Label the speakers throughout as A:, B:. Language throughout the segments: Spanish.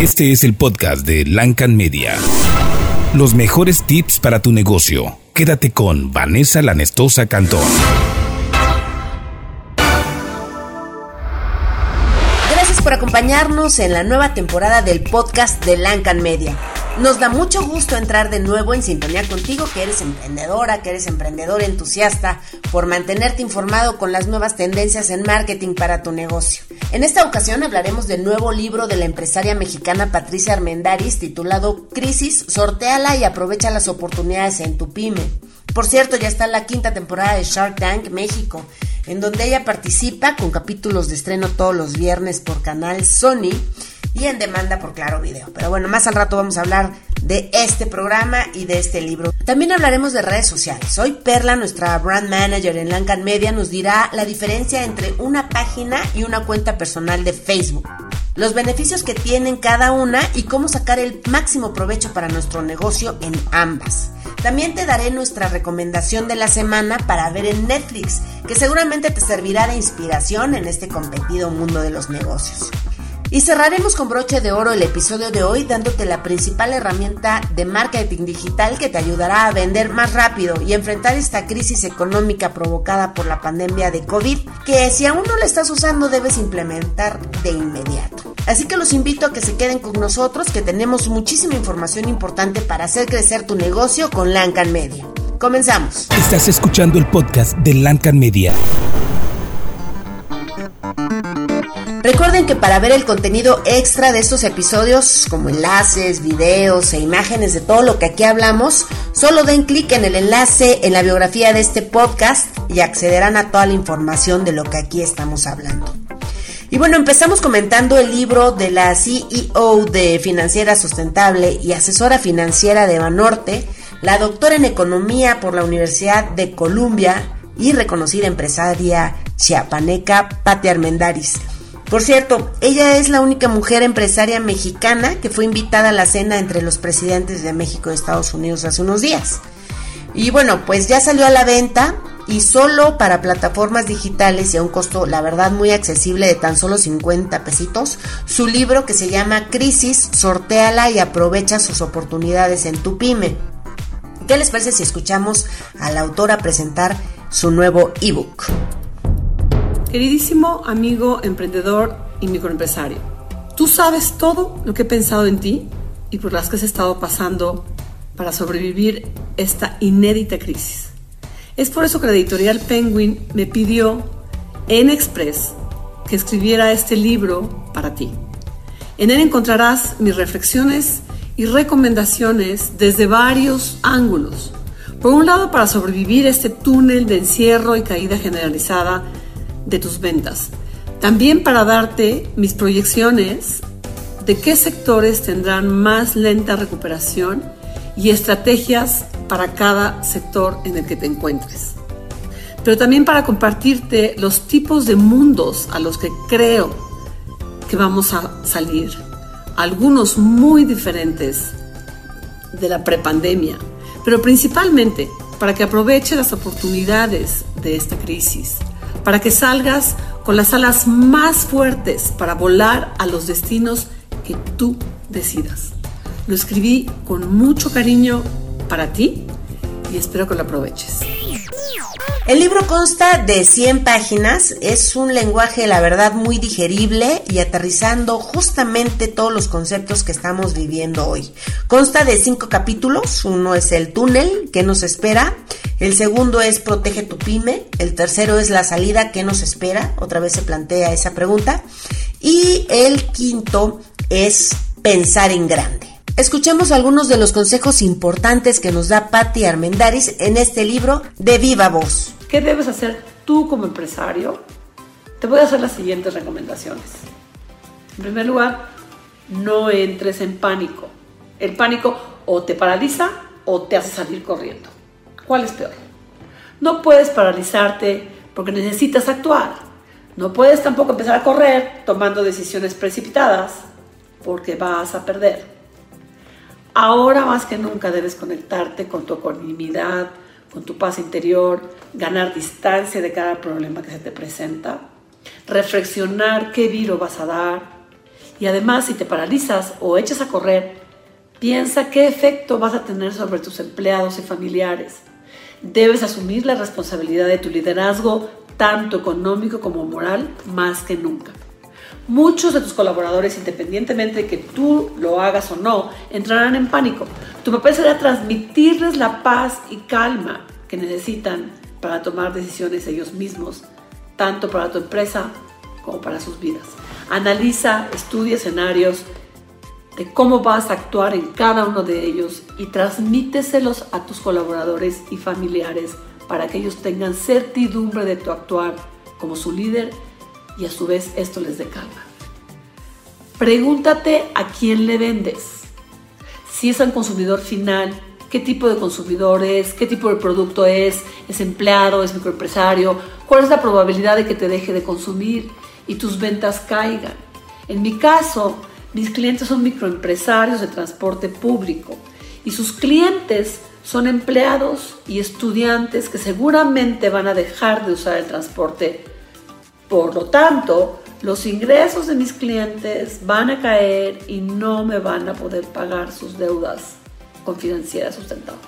A: Este es el podcast de Lancan Media. Los mejores tips para tu negocio. Quédate con Vanessa Lanestosa Cantón.
B: Gracias por acompañarnos en la nueva temporada del podcast de Lancan Media. Nos da mucho gusto entrar de nuevo en sintonía contigo, que eres emprendedora, que eres emprendedor entusiasta, por mantenerte informado con las nuevas tendencias en marketing para tu negocio. En esta ocasión hablaremos del nuevo libro de la empresaria mexicana Patricia Armendaris titulado Crisis, sorteala y aprovecha las oportunidades en tu pyme. Por cierto, ya está la quinta temporada de Shark Tank México, en donde ella participa con capítulos de estreno todos los viernes por canal Sony y en demanda por Claro Video. Pero bueno, más al rato vamos a hablar de este programa y de este libro. También hablaremos de redes sociales. Hoy Perla, nuestra brand manager en Lancan Media, nos dirá la diferencia entre una página y una cuenta personal de Facebook. Los beneficios que tienen cada una y cómo sacar el máximo provecho para nuestro negocio en ambas. También te daré nuestra recomendación de la semana para ver en Netflix, que seguramente te servirá de inspiración en este competido mundo de los negocios. Y cerraremos con broche de oro el episodio de hoy dándote la principal herramienta de marketing digital que te ayudará a vender más rápido y enfrentar esta crisis económica provocada por la pandemia de COVID que si aún no la estás usando debes implementar de inmediato. Así que los invito a que se queden con nosotros que tenemos muchísima información importante para hacer crecer tu negocio con Lancan Media. Comenzamos.
A: Estás escuchando el podcast de Lancan Media.
B: Recuerden que para ver el contenido extra de estos episodios, como enlaces, videos e imágenes de todo lo que aquí hablamos, solo den clic en el enlace en la biografía de este podcast y accederán a toda la información de lo que aquí estamos hablando. Y bueno, empezamos comentando el libro de la CEO de Financiera Sustentable y asesora financiera de Banorte, la doctora en Economía por la Universidad de Columbia y reconocida empresaria chiapaneca Patti Armendaris por cierto, ella es la única mujer empresaria mexicana que fue invitada a la cena entre los presidentes de México y Estados Unidos hace unos días. Y bueno, pues ya salió a la venta y solo para plataformas digitales y a un costo, la verdad, muy accesible de tan solo 50 pesitos, su libro que se llama Crisis, sorteala y aprovecha sus oportunidades en tu pyme. ¿Qué les parece si escuchamos a la autora presentar su nuevo ebook?
C: Queridísimo amigo emprendedor y microempresario, tú sabes todo lo que he pensado en ti y por las que has estado pasando para sobrevivir esta inédita crisis. Es por eso que la editorial Penguin me pidió en Express que escribiera este libro para ti. En él encontrarás mis reflexiones y recomendaciones desde varios ángulos. Por un lado, para sobrevivir este túnel de encierro y caída generalizada de tus ventas. También para darte mis proyecciones de qué sectores tendrán más lenta recuperación y estrategias para cada sector en el que te encuentres. Pero también para compartirte los tipos de mundos a los que creo que vamos a salir. Algunos muy diferentes de la prepandemia, pero principalmente para que aproveche las oportunidades de esta crisis para que salgas con las alas más fuertes para volar a los destinos que tú decidas. Lo escribí con mucho cariño para ti y espero que lo aproveches.
B: El libro consta de 100 páginas, es un lenguaje, la verdad, muy digerible y aterrizando justamente todos los conceptos que estamos viviendo hoy. Consta de 5 capítulos, uno es el túnel, que nos espera? El segundo es Protege tu pyme, el tercero es la salida, ¿qué nos espera? Otra vez se plantea esa pregunta. Y el quinto es Pensar en grande. Escuchemos algunos de los consejos importantes que nos da Patti Armendaris en este libro de Viva Voz.
C: ¿Qué debes hacer tú como empresario? Te voy a hacer las siguientes recomendaciones. En primer lugar, no entres en pánico. El pánico o te paraliza o te hace salir corriendo. ¿Cuál es peor? No puedes paralizarte porque necesitas actuar. No puedes tampoco empezar a correr tomando decisiones precipitadas porque vas a perder. Ahora más que nunca debes conectarte con tu ecuanimidad, con tu paz interior, ganar distancia de cada problema que se te presenta, reflexionar qué viro vas a dar Y además, si te paralizas o echas a correr, piensa qué efecto vas a tener sobre tus empleados y familiares. Debes asumir la responsabilidad de tu liderazgo, tanto económico como moral, más que nunca. Muchos de tus colaboradores, independientemente de que tú lo hagas o no, entrarán en pánico. Tu papel será transmitirles la paz y calma que necesitan para tomar decisiones ellos mismos, tanto para tu empresa como para sus vidas. Analiza, estudia escenarios de cómo vas a actuar en cada uno de ellos y transmíteselos a tus colaboradores y familiares para que ellos tengan certidumbre de tu actuar como su líder y a su vez esto les dé calma. Pregúntate a quién le vendes. Si es al consumidor final, qué tipo de consumidor es, qué tipo de producto es, es empleado, es microempresario, cuál es la probabilidad de que te deje de consumir y tus ventas caigan. En mi caso, mis clientes son microempresarios de transporte público y sus clientes son empleados y estudiantes que seguramente van a dejar de usar el transporte. Por lo tanto, los ingresos de mis clientes van a caer y no me van a poder pagar sus deudas con financiera sustentable.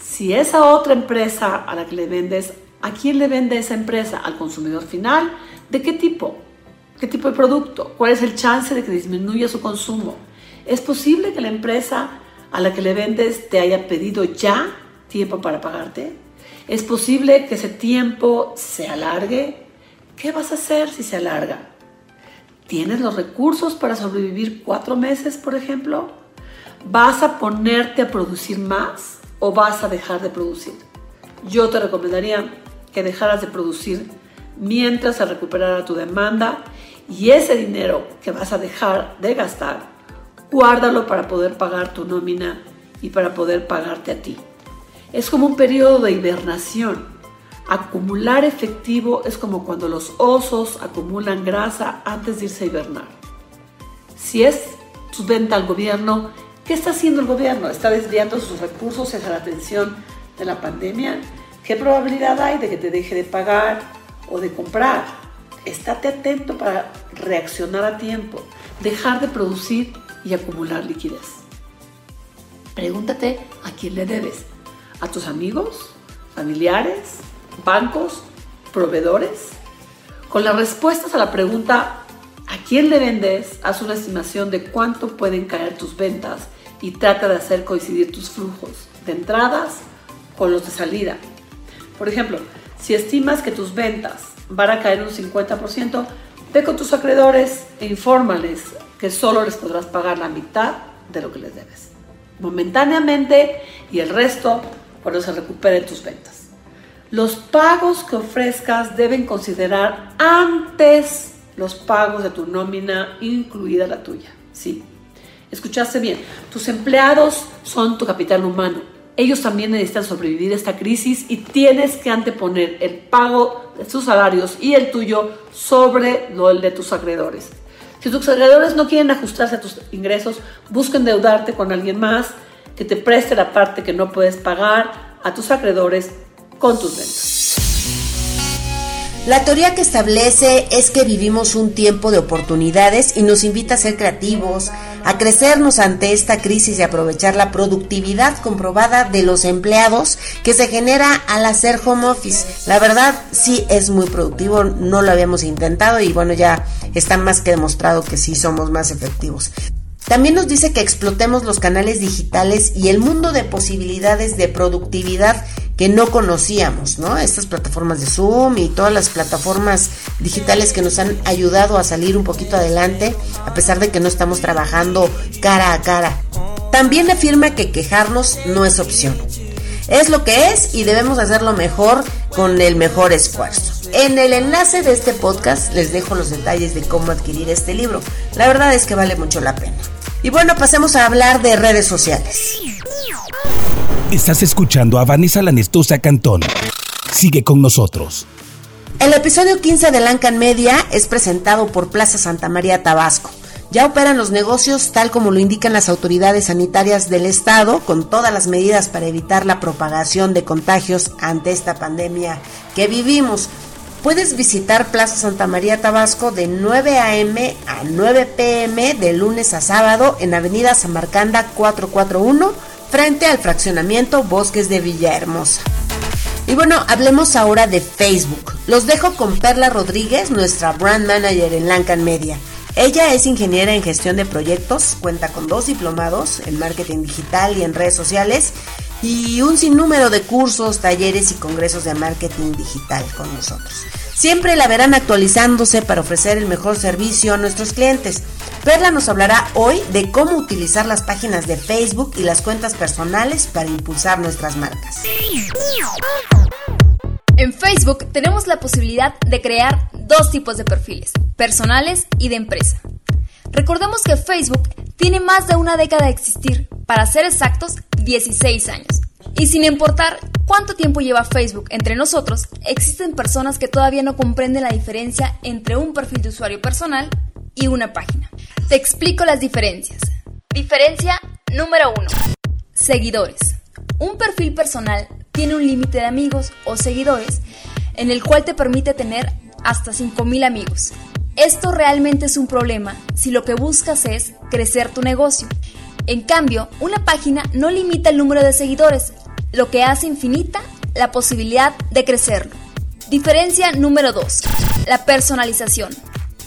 C: Si esa otra empresa a la que le vendes ¿A quién le vende esa empresa? ¿Al consumidor final? ¿De qué tipo? ¿Qué tipo de producto? ¿Cuál es el chance de que disminuya su consumo? ¿Es posible que la empresa a la que le vendes te haya pedido ya tiempo para pagarte? ¿Es posible que ese tiempo se alargue? ¿Qué vas a hacer si se alarga? ¿Tienes los recursos para sobrevivir cuatro meses, por ejemplo? ¿Vas a ponerte a producir más o vas a dejar de producir? Yo te recomendaría que dejaras de producir mientras se recuperara tu demanda y ese dinero que vas a dejar de gastar, guárdalo para poder pagar tu nómina y para poder pagarte a ti. Es como un periodo de hibernación. Acumular efectivo es como cuando los osos acumulan grasa antes de irse a hibernar. Si es venta al gobierno, ¿qué está haciendo el gobierno? ¿Está desviando sus recursos hacia la atención de la pandemia? ¿Qué probabilidad hay de que te deje de pagar o de comprar? Estate atento para reaccionar a tiempo, dejar de producir y acumular liquidez. Pregúntate a quién le debes. ¿A tus amigos? ¿Familiares? ¿Bancos? ¿Proveedores? Con las respuestas a la pregunta ¿a quién le vendes? Haz una estimación de cuánto pueden caer tus ventas y trata de hacer coincidir tus flujos de entradas con los de salida por ejemplo, si estimas que tus ventas van a caer un 50%, ve con tus acreedores e infórmales que solo les podrás pagar la mitad de lo que les debes, momentáneamente y el resto cuando se recuperen tus ventas. Los pagos que ofrezcas deben considerar antes los pagos de tu nómina, incluida la tuya. Sí, escuchaste bien, tus empleados son tu capital humano ellos también necesitan sobrevivir esta crisis y tienes que anteponer el pago de sus salarios y el tuyo sobre lo de tus acreedores. Si tus acreedores no quieren ajustarse a tus ingresos, busca endeudarte con alguien más que te preste la parte que no puedes pagar a tus acreedores con tus ventas.
B: La teoría que establece es que vivimos un tiempo de oportunidades y nos invita a ser creativos, a crecernos ante esta crisis y aprovechar la productividad comprobada de los empleados que se genera al hacer home office. La verdad sí es muy productivo, no lo habíamos intentado y bueno, ya está más que demostrado que sí somos más efectivos. También nos dice que explotemos los canales digitales y el mundo de posibilidades de productividad que no conocíamos, ¿no? Estas plataformas de Zoom y todas las plataformas digitales que nos han ayudado a salir un poquito adelante, a pesar de que no estamos trabajando cara a cara. También afirma que quejarnos no es opción. Es lo que es y debemos hacerlo mejor con el mejor esfuerzo. En el enlace de este podcast les dejo los detalles de cómo adquirir este libro. La verdad es que vale mucho la pena. Y bueno, pasemos a hablar de redes sociales.
A: Estás escuchando a Vanessa Lanestosa Cantón. Sigue con nosotros.
B: El episodio 15 de Lancan Media es presentado por Plaza Santa María Tabasco. Ya operan los negocios tal como lo indican las autoridades sanitarias del estado, con todas las medidas para evitar la propagación de contagios ante esta pandemia que vivimos. Puedes visitar Plaza Santa María Tabasco de 9 a.m. a 9 p.m. de lunes a sábado en Avenida Samarcanda 441 frente al fraccionamiento Bosques de Villahermosa. Y bueno, hablemos ahora de Facebook. Los dejo con Perla Rodríguez, nuestra brand manager en Lancan Media. Ella es ingeniera en gestión de proyectos, cuenta con dos diplomados en marketing digital y en redes sociales y un sinnúmero de cursos, talleres y congresos de marketing digital con nosotros. Siempre la verán actualizándose para ofrecer el mejor servicio a nuestros clientes. Perla nos hablará hoy de cómo utilizar las páginas de Facebook y las cuentas personales para impulsar nuestras marcas.
D: En Facebook tenemos la posibilidad de crear dos tipos de perfiles, personales y de empresa. Recordemos que Facebook tiene más de una década de existir, para ser exactos, 16 años. Y sin importar cuánto tiempo lleva Facebook entre nosotros, existen personas que todavía no comprenden la diferencia entre un perfil de usuario personal y una página. Te explico las diferencias. Diferencia número 1. Seguidores. Un perfil personal tiene un límite de amigos o seguidores en el cual te permite tener hasta 5.000 amigos. Esto realmente es un problema si lo que buscas es crecer tu negocio. En cambio, una página no limita el número de seguidores, lo que hace infinita la posibilidad de crecerlo. Diferencia número 2. La personalización.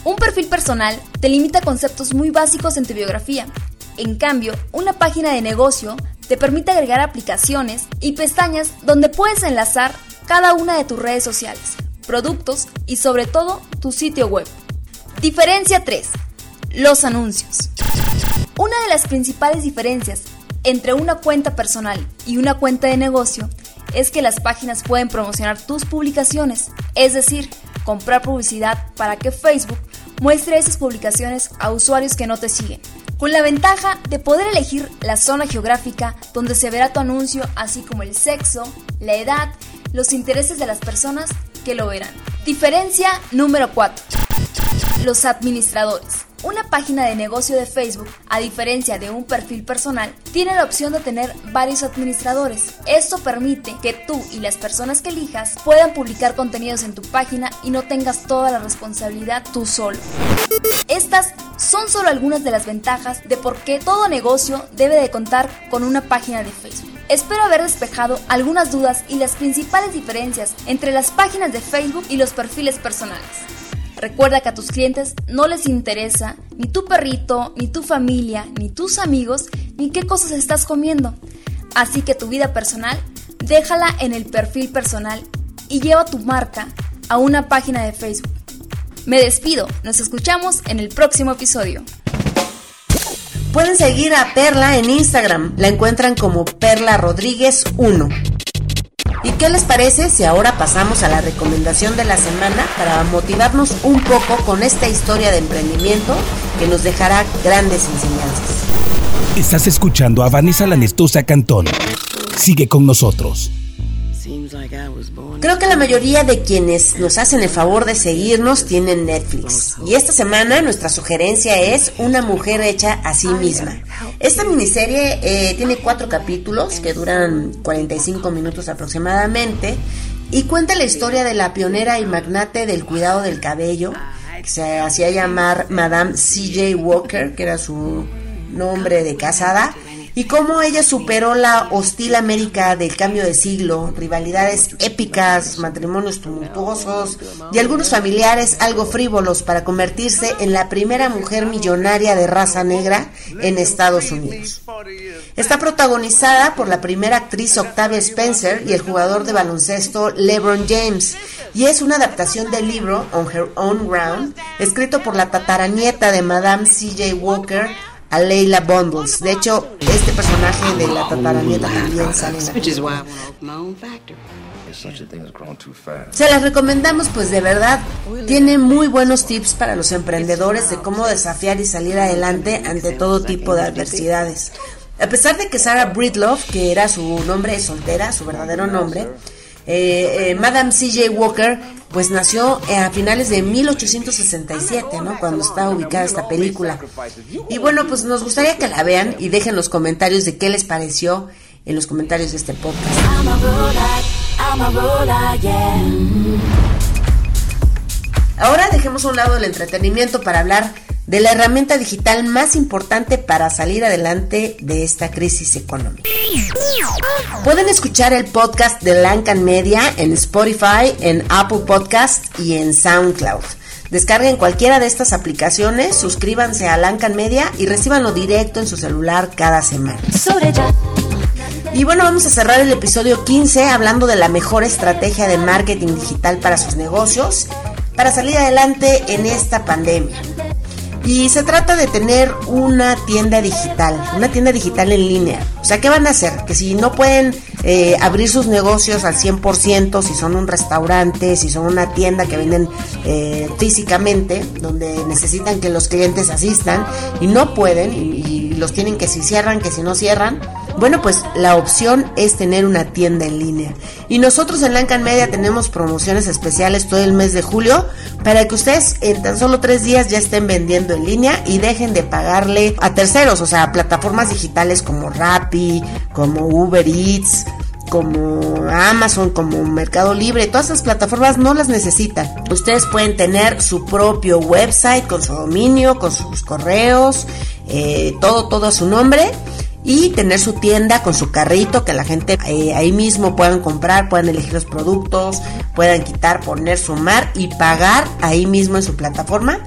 D: Un perfil personal te limita conceptos muy básicos en tu biografía. En cambio, una página de negocio te permite agregar aplicaciones y pestañas donde puedes enlazar cada una de tus redes sociales, productos y sobre todo tu sitio web. Diferencia 3. Los anuncios. Una de las principales diferencias entre una cuenta personal y una cuenta de negocio es que las páginas pueden promocionar tus publicaciones, es decir, comprar publicidad para que Facebook muestre esas publicaciones a usuarios que no te siguen con la ventaja de poder elegir la zona geográfica donde se verá tu anuncio, así como el sexo, la edad, los intereses de las personas que lo verán. Diferencia número 4. Los administradores. Una página de negocio de Facebook, a diferencia de un perfil personal, tiene la opción de tener varios administradores. Esto permite que tú y las personas que elijas puedan publicar contenidos en tu página y no tengas toda la responsabilidad tú solo. Estas son solo algunas de las ventajas de por qué todo negocio debe de contar con una página de Facebook. Espero haber despejado algunas dudas y las principales diferencias entre las páginas de Facebook y los perfiles personales. Recuerda que a tus clientes no les interesa ni tu perrito, ni tu familia, ni tus amigos, ni qué cosas estás comiendo. Así que tu vida personal, déjala en el perfil personal y lleva tu marca a una página de Facebook. Me despido, nos escuchamos en el próximo episodio.
B: Pueden seguir a Perla en Instagram, la encuentran como Perla Rodríguez 1. ¿Y qué les parece si ahora pasamos a la recomendación de la semana para motivarnos un poco con esta historia de emprendimiento que nos dejará grandes enseñanzas?
A: Estás escuchando a Vanessa Lanestosa Cantón. Sigue con nosotros.
B: Creo que la mayoría de quienes nos hacen el favor de seguirnos tienen Netflix. Y esta semana nuestra sugerencia es Una mujer hecha a sí misma. Esta miniserie eh, tiene cuatro capítulos que duran 45 minutos aproximadamente y cuenta la historia de la pionera y magnate del cuidado del cabello, que se hacía llamar Madame CJ Walker, que era su nombre de casada y cómo ella superó la hostil América del cambio de siglo, rivalidades épicas, matrimonios tumultuosos y algunos familiares algo frívolos para convertirse en la primera mujer millonaria de raza negra en Estados Unidos. Está protagonizada por la primera actriz Octavia Spencer y el jugador de baloncesto LeBron James y es una adaptación del libro On Her Own Ground, escrito por la tataranieta de Madame C.J. Walker, a Leila Bundles. De hecho, este personaje de la tataranieta también sale en la película. Se las recomendamos, pues de verdad, tiene muy buenos tips para los emprendedores de cómo desafiar y salir adelante ante todo tipo de adversidades. A pesar de que Sarah Breedlove, que era su nombre soltera, su verdadero nombre, eh, eh, Madame C.J. Walker, pues nació a finales de 1867, ¿no? Cuando estaba ubicada esta película. Y bueno, pues nos gustaría que la vean y dejen los comentarios de qué les pareció en los comentarios de este podcast. Ahora dejemos a un lado el entretenimiento para hablar de la herramienta digital más importante para salir adelante de esta crisis económica. Pueden escuchar el podcast de Lancan Media en Spotify, en Apple Podcast y en SoundCloud. Descarguen cualquiera de estas aplicaciones, suscríbanse a Lancan Media y recibanlo directo en su celular cada semana. Y bueno, vamos a cerrar el episodio 15 hablando de la mejor estrategia de marketing digital para sus negocios para salir adelante en esta pandemia. Y se trata de tener una tienda digital, una tienda digital en línea. O sea, ¿qué van a hacer? Que si no pueden eh, abrir sus negocios al 100%, si son un restaurante, si son una tienda que venden eh, físicamente, donde necesitan que los clientes asistan y no pueden y, y los tienen que si cierran, que si no cierran, bueno, pues la opción es tener una tienda en línea. Y nosotros en Lancan Media tenemos promociones especiales todo el mes de julio para que ustedes en tan solo tres días ya estén vendiendo en línea y dejen de pagarle a terceros, o sea, plataformas digitales como Rappi, como Uber Eats, como Amazon, como Mercado Libre, todas esas plataformas no las necesitan. Ustedes pueden tener su propio website con su dominio, con sus correos, eh, todo, todo a su nombre y tener su tienda con su carrito que la gente eh, ahí mismo puedan comprar, puedan elegir los productos, puedan quitar, poner, sumar y pagar ahí mismo en su plataforma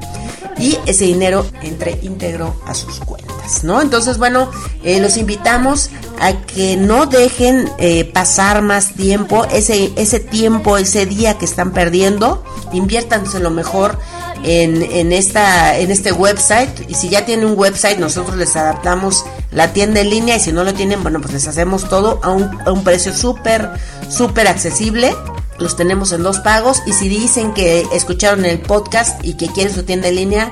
B: y ese dinero entre íntegro a sus cuentas, ¿no? Entonces, bueno, eh, los invitamos a que no dejen eh, pasar más tiempo, ese, ese tiempo, ese día que están perdiendo, inviértanse lo mejor en, en, esta, en este website. Y si ya tienen un website, nosotros les adaptamos la tienda en línea. Y si no lo tienen, bueno, pues les hacemos todo a un, a un precio súper, súper accesible. Los tenemos en dos pagos. Y si dicen que escucharon el podcast y que quieren su tienda en línea,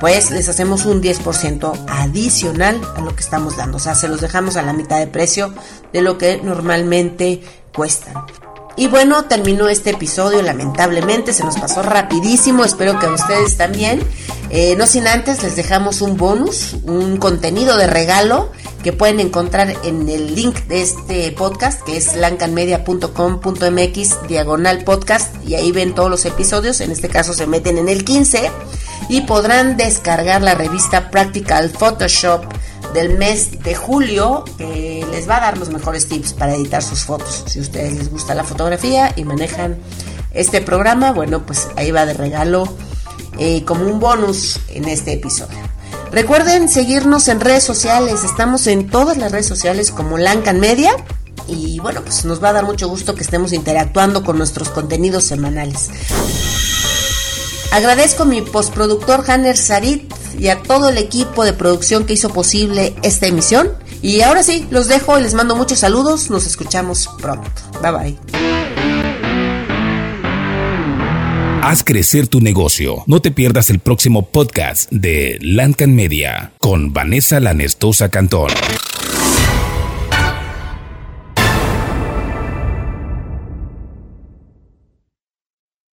B: pues les hacemos un 10% adicional a lo que estamos dando. O sea, se los dejamos a la mitad de precio de lo que normalmente cuestan. Y bueno, terminó este episodio, lamentablemente, se nos pasó rapidísimo, espero que a ustedes también. Eh, no sin antes, les dejamos un bonus, un contenido de regalo que pueden encontrar en el link de este podcast, que es lancanmedia.com.mx diagonal podcast, y ahí ven todos los episodios, en este caso se meten en el 15, y podrán descargar la revista Practical Photoshop del mes de julio que les va a dar los mejores tips para editar sus fotos. Si a ustedes les gusta la fotografía y manejan este programa, bueno, pues ahí va de regalo eh, como un bonus en este episodio. Recuerden seguirnos en redes sociales, estamos en todas las redes sociales como Lancan Media y bueno, pues nos va a dar mucho gusto que estemos interactuando con nuestros contenidos semanales. Agradezco a mi postproductor Hanner Sarit y a todo el equipo de producción que hizo posible esta emisión. Y ahora sí, los dejo y les mando muchos saludos. Nos escuchamos pronto. Bye bye.
A: Haz crecer tu negocio. No te pierdas el próximo podcast de Lancan Media con Vanessa Lanestosa Cantón.